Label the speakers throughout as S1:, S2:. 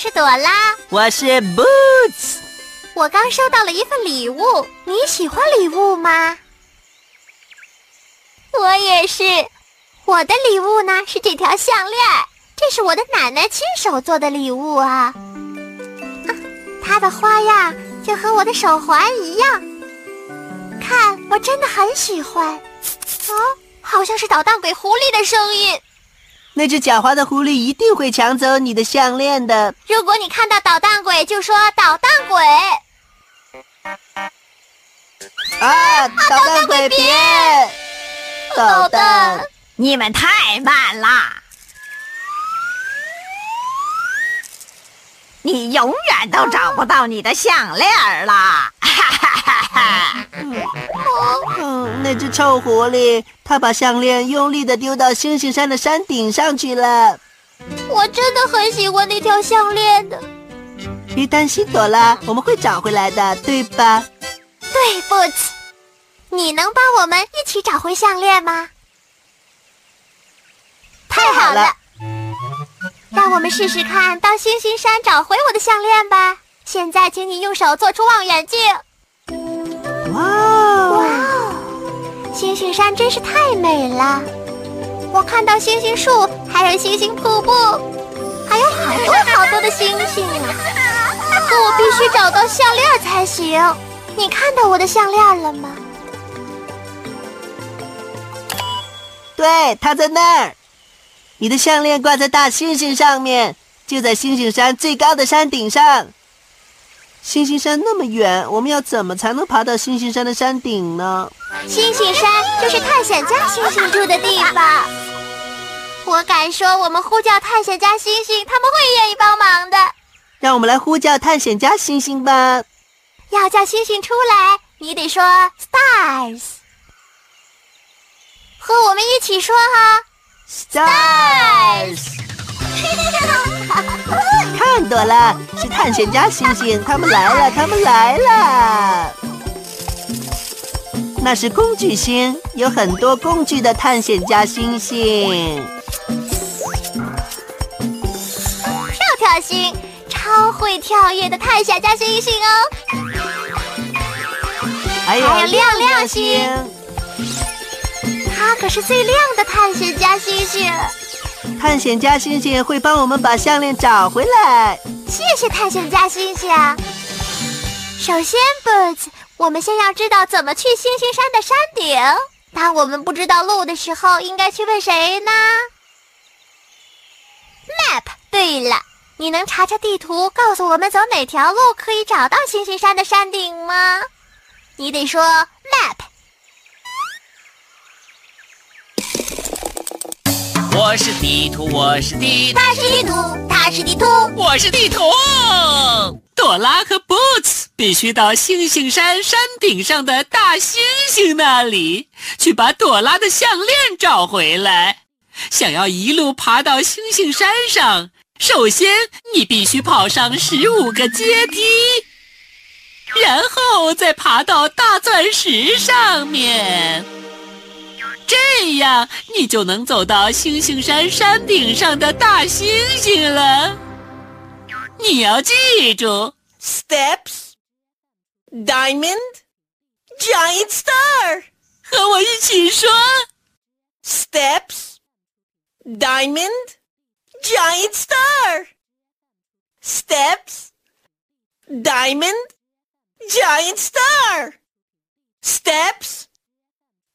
S1: 是朵拉。
S2: 我是 Boots。
S1: 我刚收到了一份礼物，你喜欢礼物吗？我也是。我的礼物呢是这条项链，这是我的奶奶亲手做的礼物啊。啊，它的花样就和我的手环一样。看，我真的很喜欢。哦，好像是捣蛋鬼狐狸的声音。
S2: 那只狡猾的狐狸一定会抢走你的项链的。
S1: 如果你看到捣蛋鬼，就说捣蛋鬼。
S2: 啊，捣蛋鬼别！捣蛋！
S3: 你们太慢啦！你永远都找不到你的项链了！哈哈哈哈！
S2: 嗯，那只臭狐狸，它把项链用力的丢到星星山的山顶上去了。
S1: 我真的很喜欢那条项链的。
S2: 别担心，朵拉，我们会找回来的，对吧？
S1: 对，Boots，你能帮我们一起找回项链吗？太好了，让我们试试看到星星山找回我的项链吧。现在，请你用手做出望远镜。
S2: 哇
S1: 哇哦，星星山真是太美了！我看到星星树，还有星星瀑布，还有好多好多的星星啊！可我必须找到项链才行。你看到我的项链了吗？
S2: 对，它在那儿。你的项链挂在大猩猩上面，就在猩猩山最高的山顶上。星星山那么远，我们要怎么才能爬到星星山的山顶呢？
S1: 星星山就是探险家星星住的地方。我敢说，我们呼叫探险家星星，他们会愿意帮忙的。
S2: 让我们来呼叫探险家星星吧。
S1: 要叫星星出来，你得说 stars，和我们一起说哈。
S2: Stars！看朵拉，是探险家星星，他们来了，他们来了。那是工具星，有很多工具的探险家星星。
S1: 跳跳星，超会跳跃的探险家星星哦。
S2: 还有
S1: 亮亮星。它可是最亮的探险家星星，
S2: 探险家星星会帮我们把项链找回来。
S1: 谢谢探险家星星。首先，Boots，我们先要知道怎么去星星山的山顶。当我们不知道路的时候，应该去问谁呢？Map。对了，你能查查地图，告诉我们走哪条路可以找到星星山的山顶吗？你得说 Map。
S4: 我是地图，我是地图，
S1: 它是地图，他是地图，
S4: 我是地图。朵拉和 Boots 必须到星星山山顶上的大猩猩那里，去把朵拉的项链找回来。想要一路爬到星星山上，首先你必须跑上十五个阶梯，然后再爬到大钻石上面。这样，你就能走到星星山山顶上的大猩猩了。你要记住
S2: ，steps, diamond, giant star，
S4: 和我一起说
S2: ，steps, diamond, giant star, steps, diamond, giant star, steps,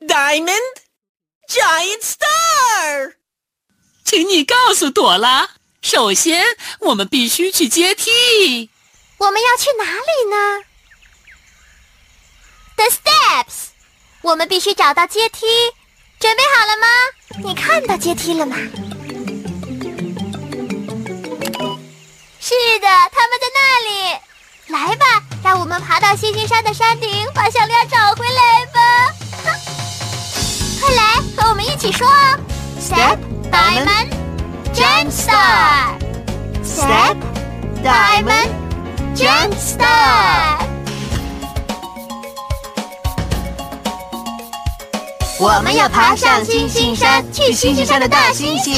S5: Diamond Giant Star。
S4: 请你告诉朵拉，首先我们必须去阶梯。
S1: 我们要去哪里呢？The steps。我们必须找到阶梯。准备好了吗？你看到阶梯了吗？是的，他们在那里。来吧，让我们爬到星星山的山顶，把项链找回起说：Step diamond, giant star. Step diamond, giant star.
S2: 我们要爬上星星山，去星星山的大猩猩。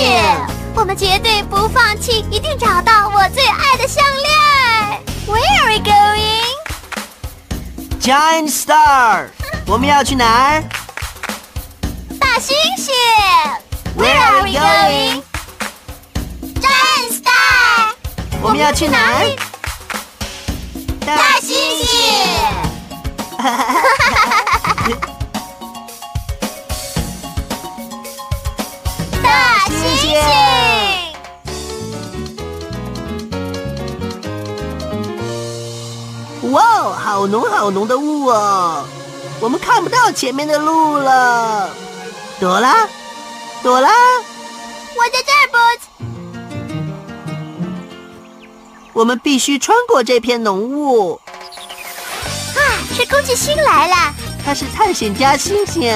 S1: 我们绝对不放弃，一定找到我最爱的项链。Where are we going?
S2: Giant Star，我们要去哪儿？
S1: Where are we going? Giant Star，
S2: 我们要去哪儿？
S1: 大猩猩。哈哈哈！大猩猩！
S2: 哇，好浓好浓的雾哦，我们看不到前面的路了。朵拉，朵拉，
S1: 我在这儿，Boots。
S2: 我们必须穿过这片浓雾。
S1: 啊，是公鸡星来了！
S2: 它是探险家星星。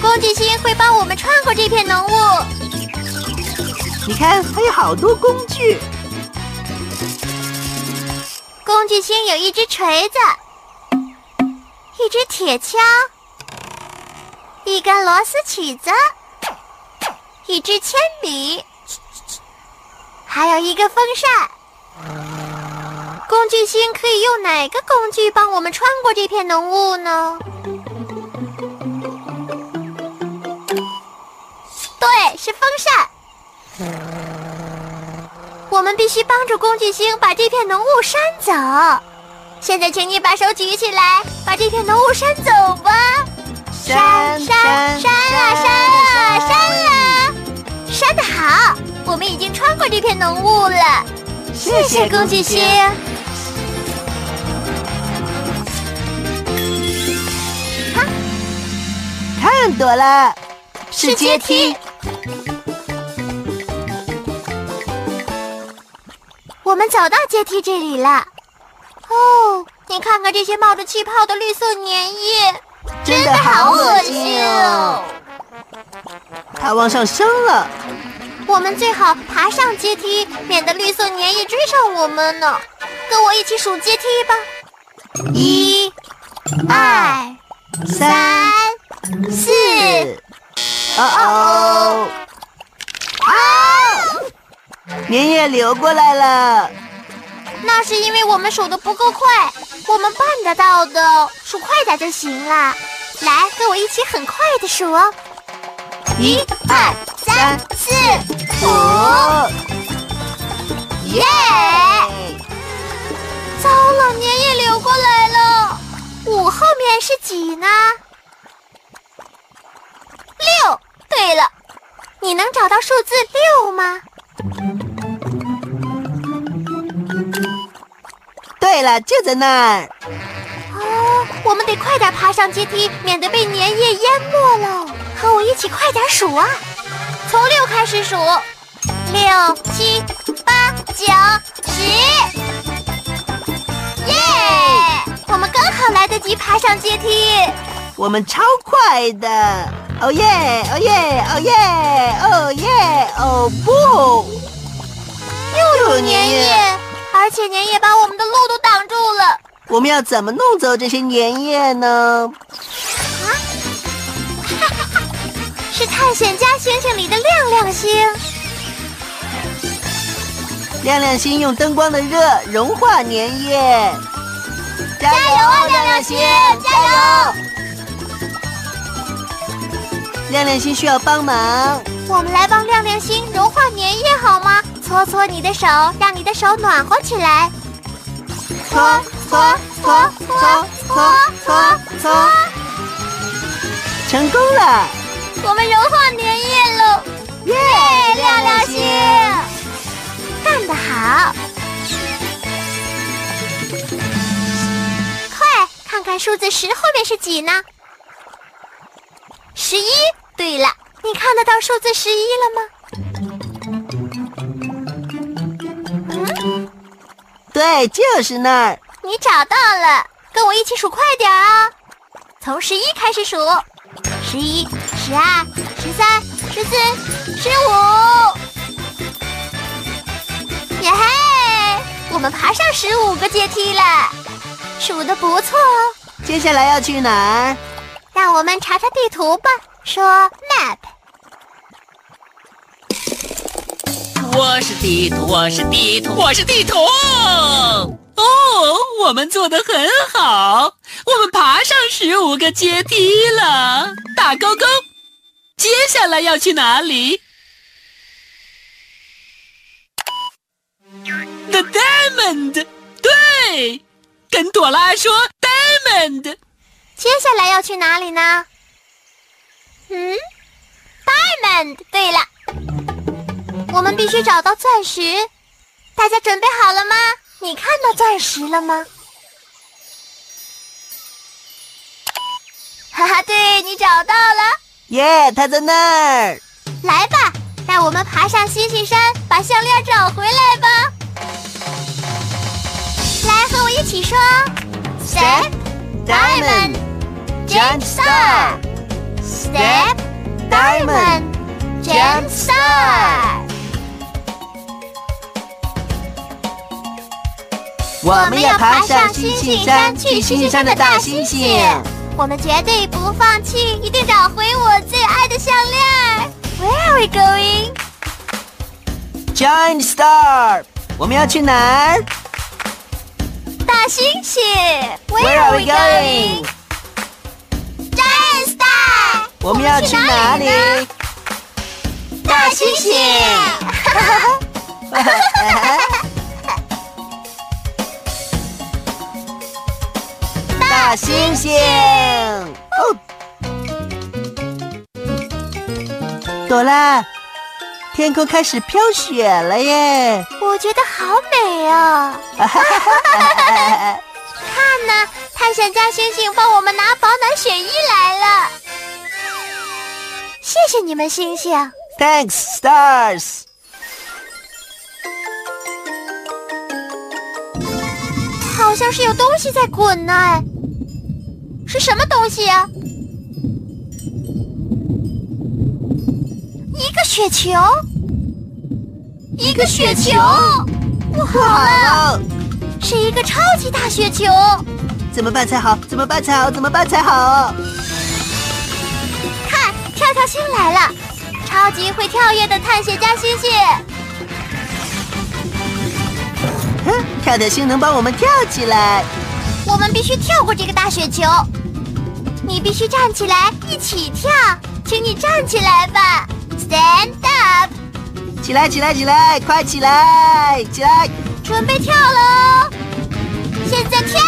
S1: 公鸡星会帮我们穿过这片浓雾。
S2: 你看，还有好多工具。
S1: 工具星有一只锤子，一只铁锹，一根螺丝起子，一支铅笔，还有一个风扇。工具星可以用哪个工具帮我们穿过这片浓雾呢？对，是风扇。我们必须帮助工具星把这片浓雾扇走。现在，请你把手举起来，把这片浓雾扇走吧。扇扇扇啊扇啊扇啊！扇的好，我们已经穿过这片浓雾了。谢谢工具星。
S2: 看，朵拉，是阶梯。
S1: 我们走到阶梯这里了。哦，你看看这些冒着气泡的绿色粘液，
S2: 真的好恶心哦！它往上升了。
S1: 我们最好爬上阶梯，免得绿色粘液追上我们呢。跟我一起数阶梯吧：一、二、三、四。
S2: 哦哦！啊！粘液流过来了。
S1: 那是因为我们数的不够快，我们办得到的，数快点就行了。来，跟我一起很快的数哦。一、二、三、四、五，耶！糟了，粘液流过来了。五后面是几呢？六。对了，你能找到数字六吗？
S2: 对了，就在那儿。
S1: 哦，我们得快点爬上阶梯，免得被粘液淹没了。和我一起快点数啊！从六开始数，六七八九十，耶！我们刚好来得及爬上阶梯。
S2: 我们超快的！哦耶！哦耶！哦耶！哦耶！哦不！
S1: 又有粘液，而且粘液把我们的路都挡住了。
S2: 我们要怎么弄走这些粘液呢？
S1: 是探险家星星里的亮亮星。
S2: 亮亮星用灯光的热融化粘液。
S1: 加油啊，亮亮星！加油！
S2: 亮亮星需要帮忙，
S1: 我们来帮亮亮星融化粘液好吗？搓搓你的手，让你的手暖和起来。
S2: 搓搓搓搓搓搓搓，成功了！
S1: 我们融化粘液喽！
S2: 耶，
S1: 亮亮星，干得好！快看看数字十后面是几呢？十一。对了，你看得到数字十一了吗？
S2: 嗯，对，就是那儿。
S1: 你找到了，跟我一起数快点啊！从十一开始数，十一、十二、十三、十四、十五。耶嘿，我们爬上十五个阶梯了，数的不错哦。
S2: 接下来要去哪儿？
S1: 让我们查查地图吧。说 map，
S4: 我是地图，我是地图，我是地图。哦，我们做的很好，我们爬上十五个阶梯了，打勾勾。接下来要去哪里？The diamond，对，跟朵拉说 diamond。
S1: 接下来要去哪里呢？嗯，diamond。对了，我们必须找到钻石。大家准备好了吗？你看到钻石了吗？哈哈，对你找到了。
S2: 耶，他在那儿。
S1: 来吧，带我们爬上星星山，把项链找回来吧。来，和我一起说：Step, diamond, giant star。Step Diamond Gem Star，
S2: 我们要爬上星星山，去星星山的大猩猩。
S1: 我们绝对不放弃，一定找回我最爱的项链。Where are we going?
S2: Giant Star，我们要去哪儿？
S1: 大猩猩。Where are we going?
S2: Giant Star，我们要去哪里？
S1: 大猩猩！
S2: 大猩猩！哦，朵拉，天空开始飘雪了耶！
S1: 我觉得好美啊！看呢，探险家星星帮我们拿保暖雪衣来了。谢谢你们，星星。
S2: Thanks, stars。
S1: 好像是有东西在滚呢，是什么东西呀？一个雪球，一个雪球，不好了，是一个超级大雪球。
S2: 怎么办才好？怎么办才好？怎么办才好？
S1: 看跳跳星来了，超级会跳跃的探险家星星。
S2: 跳跳星能帮我们跳起来。
S1: 我们必须跳过这个大雪球。你必须站起来，一起跳。请你站起来吧，Stand up。
S2: 起来，起来，起来，快起来，起来。
S1: 准备跳喽！现在跳！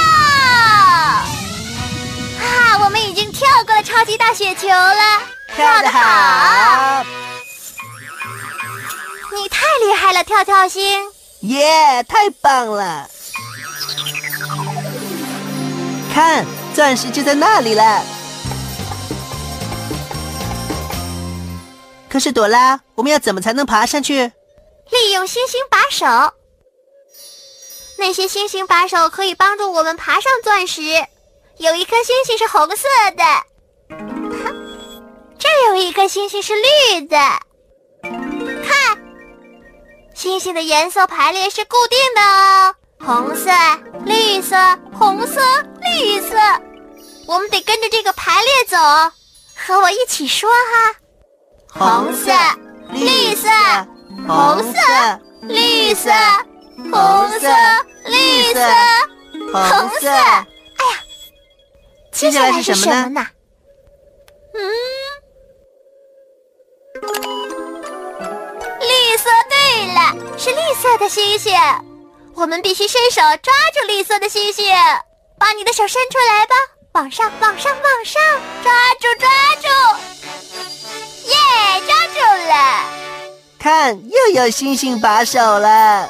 S1: 啊，我们已经跳过了超级大雪球了。
S2: 跳得好！
S1: 你太厉害了，跳跳星！
S2: 耶，太棒了！看，钻石就在那里了。可是朵拉，我们要怎么才能爬上去？
S1: 利用星星把手。那些星星把手可以帮助我们爬上钻石。有一颗星星是红色的。这有一颗星星是绿的，看，星星的颜色排列是固定的哦，红色、绿色、红色、绿色，我们得跟着这个排列走，和我一起说哈，
S2: 红色、绿色、
S1: 红色、绿色、红色、绿色、红色，哎呀，接下来是什么呢？嗯。绿色。对了是绿色的星星，我们必须伸手抓住绿色的星星。把你的手伸出来吧往上往上往上抓住抓住耶抓住了。
S2: 看又有星星把手了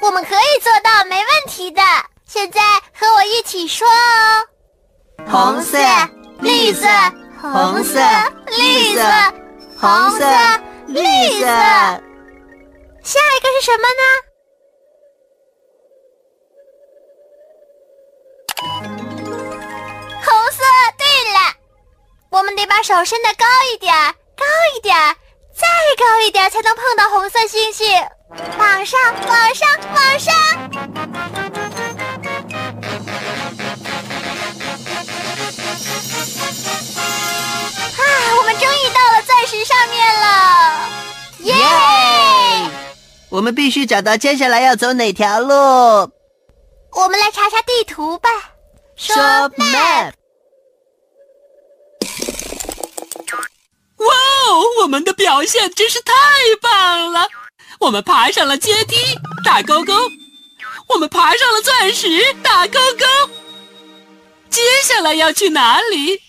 S1: 我们可以做到没问题的。现在和我一起说哦。
S2: 红色绿色红色绿色红色绿色。
S1: 下一个是什么呢？我们得把手伸得高一点，高一点，再高一点，才能碰到红色星星。往上，往上，往上！啊，我们终于到了钻石上面了！耶！
S2: 我们必须找到接下来要走哪条路。
S1: 我们来查查地图吧。
S2: 说 map。
S4: 们的表现真是太棒了！我们爬上了阶梯，打勾勾；我们爬上了钻石，打勾勾。接下来要去哪里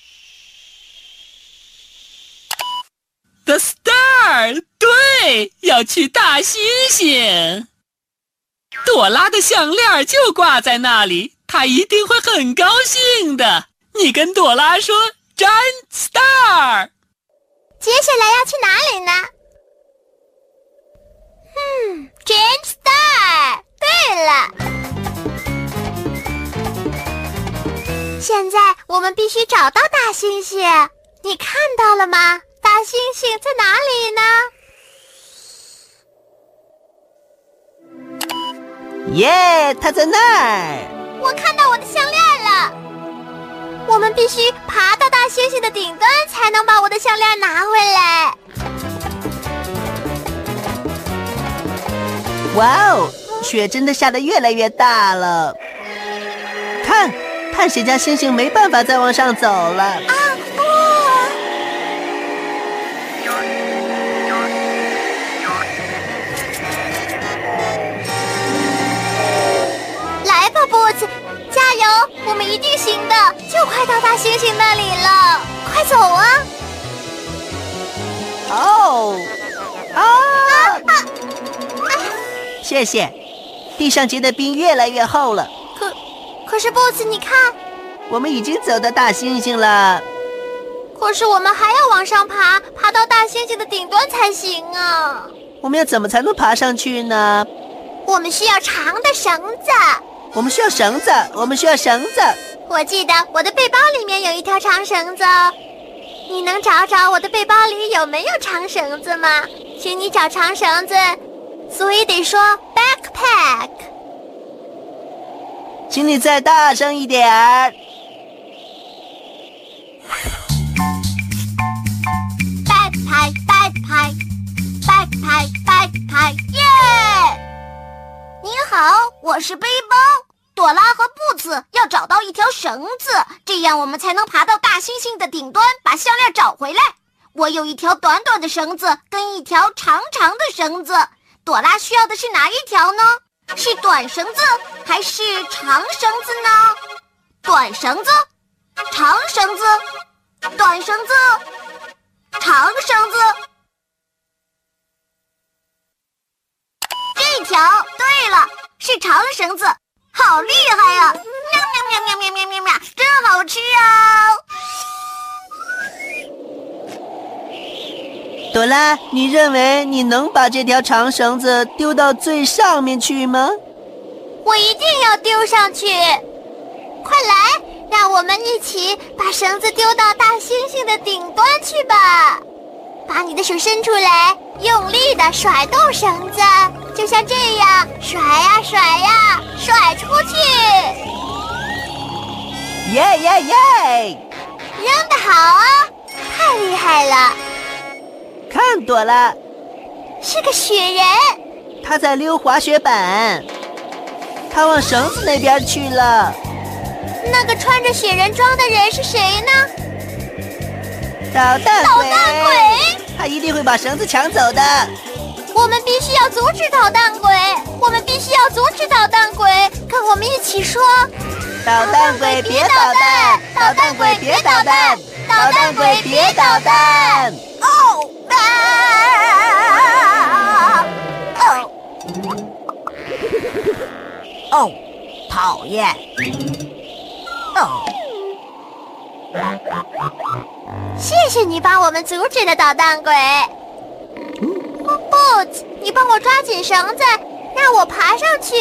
S4: ？The Star，对，要去大猩猩。朵拉的项链就挂在那里，她一定会很高兴的。你跟朵拉说詹 Star。
S1: 接下来要去哪里呢？嗯，Giant Star。对了，现在我们必须找到大猩猩。你看到了吗？大猩猩在哪
S2: 里呢？耶，它在那儿。
S1: 我看到我的。我们必须爬到大猩猩的顶端，才能把我的项链拿回来。
S2: 哇哦，雪真的下得越来越大了。看，看谁家猩猩没办法再往上走了。啊不！
S1: 来吧，波子。加油，我们一定行的！就快到大猩猩那里了，快走啊！
S2: 哦，啊！谢谢，地上结的冰越来越厚了。
S1: 可，可是 BOSS，你看，
S2: 我们已经走到大猩猩了。
S1: 可是我们还要往上爬，爬到大猩猩的顶端才行啊！
S2: 我们要怎么才能爬上去呢？
S1: 我们需要长的绳子。
S2: 我们需要绳子，我们需要绳子。
S1: 我记得我的背包里面有一条长绳子哦，你能找找我的背包里有没有长绳子吗？请你找长绳子，所以得说 backpack。
S2: 请你再大声一点儿。
S1: backpack，backpack，backpack，backpack，耶！你好，我是背包。朵拉和布茨要找到一条绳子，这样我们才能爬到大猩猩的顶端，把项链找回来。我有一条短短的绳子，跟一条长长的绳子。朵拉需要的是哪一条呢？是短绳子还是长绳子呢？短绳子，长绳子，短绳子，长绳子。这条对了，是长绳子。好厉害呀！喵喵喵喵喵喵喵喵，真好吃啊！
S2: 朵拉，你认为你能把这条长绳子丢到最上面去吗？
S1: 我一定要丢上去！快来，让我们一起把绳子丢到大猩猩的顶端去吧！把你的手伸出来，用力的甩动绳子，就像这样甩呀甩呀，甩出去！
S2: 耶耶耶！
S1: 扔的好啊，太厉害了！
S2: 看朵拉，
S1: 是个雪人，
S2: 他在溜滑雪板，他往绳子那边去了。
S1: 那个穿着雪人装的人是谁呢？
S2: 捣蛋
S1: 鬼。捣蛋鬼。
S2: 他一定会把绳子抢走的。
S1: 我们必须要阻止捣蛋鬼。我们必须要阻止捣蛋鬼。跟我们一起说。
S2: 捣蛋鬼别捣蛋。捣蛋鬼别捣蛋。捣蛋鬼别捣蛋。哦啊
S3: 哦哦讨厌。哦
S1: 谢谢你帮我们阻止了捣蛋鬼。Boots，你帮我抓紧绳子，让我爬上去。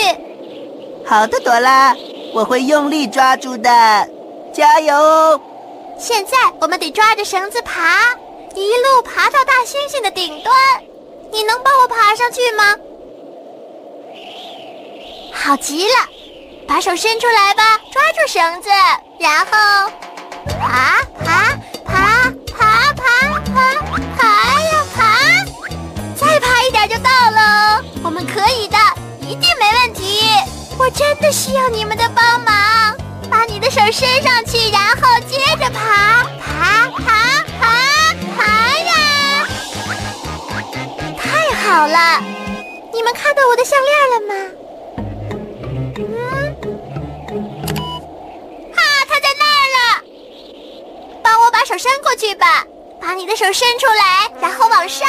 S2: 好的，朵拉，我会用力抓住的，加油哦！
S1: 现在我们得抓着绳子爬，一路爬到大猩猩的顶端。你能帮我爬上去吗？好极了，把手伸出来吧，抓住绳子，然后爬我们可以的，一定没问题。我真的需要你们的帮忙，把你的手伸上去，然后接着爬爬爬爬爬呀！太好了，你们看到我的项链了吗？嗯，哈，它在那儿了。帮我把手伸过去吧，把你的手伸出来，然后往上。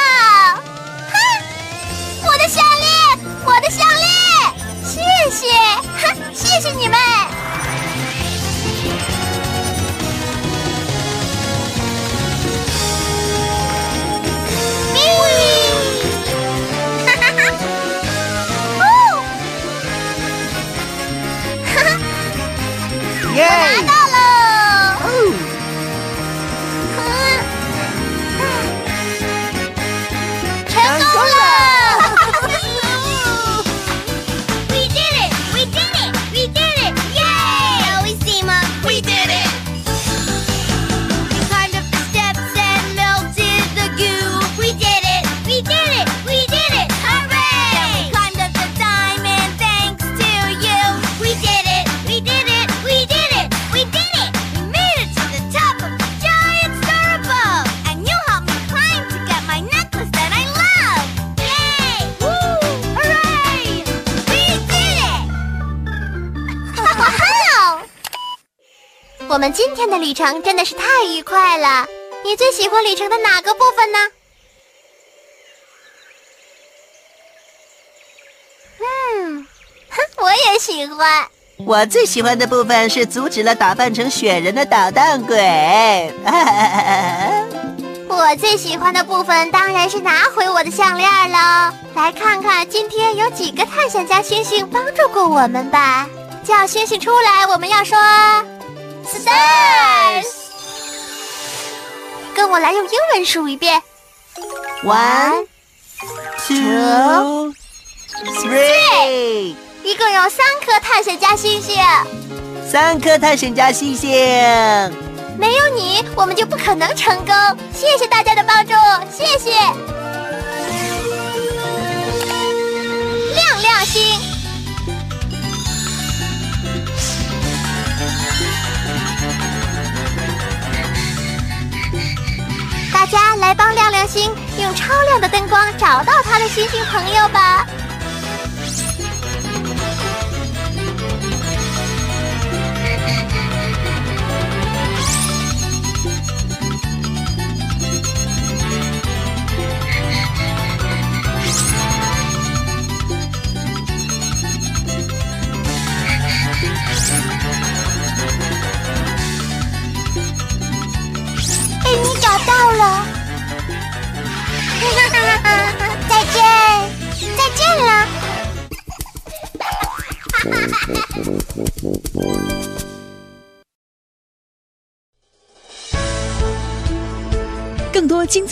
S1: 们今天的旅程真的是太愉快了。你最喜欢旅程的哪个部分呢？嗯，哼，我也喜欢。
S2: 我最喜欢的部分是阻止了打扮成雪人的捣蛋鬼。
S1: 我最喜欢的部分当然是拿回我的项链喽。来看看今天有几个探险家星星帮助过我们吧。叫星星出来，我们要说 stars。跟我来用英文数一遍
S2: One, two, three，
S1: 一共有三颗探险家星星。
S2: 三颗探险家星星。
S1: 没有你，我们就不可能成功。谢谢大家的帮助，谢谢。亮亮星，家来帮亮亮星用超亮的灯光找到他的星星朋友吧。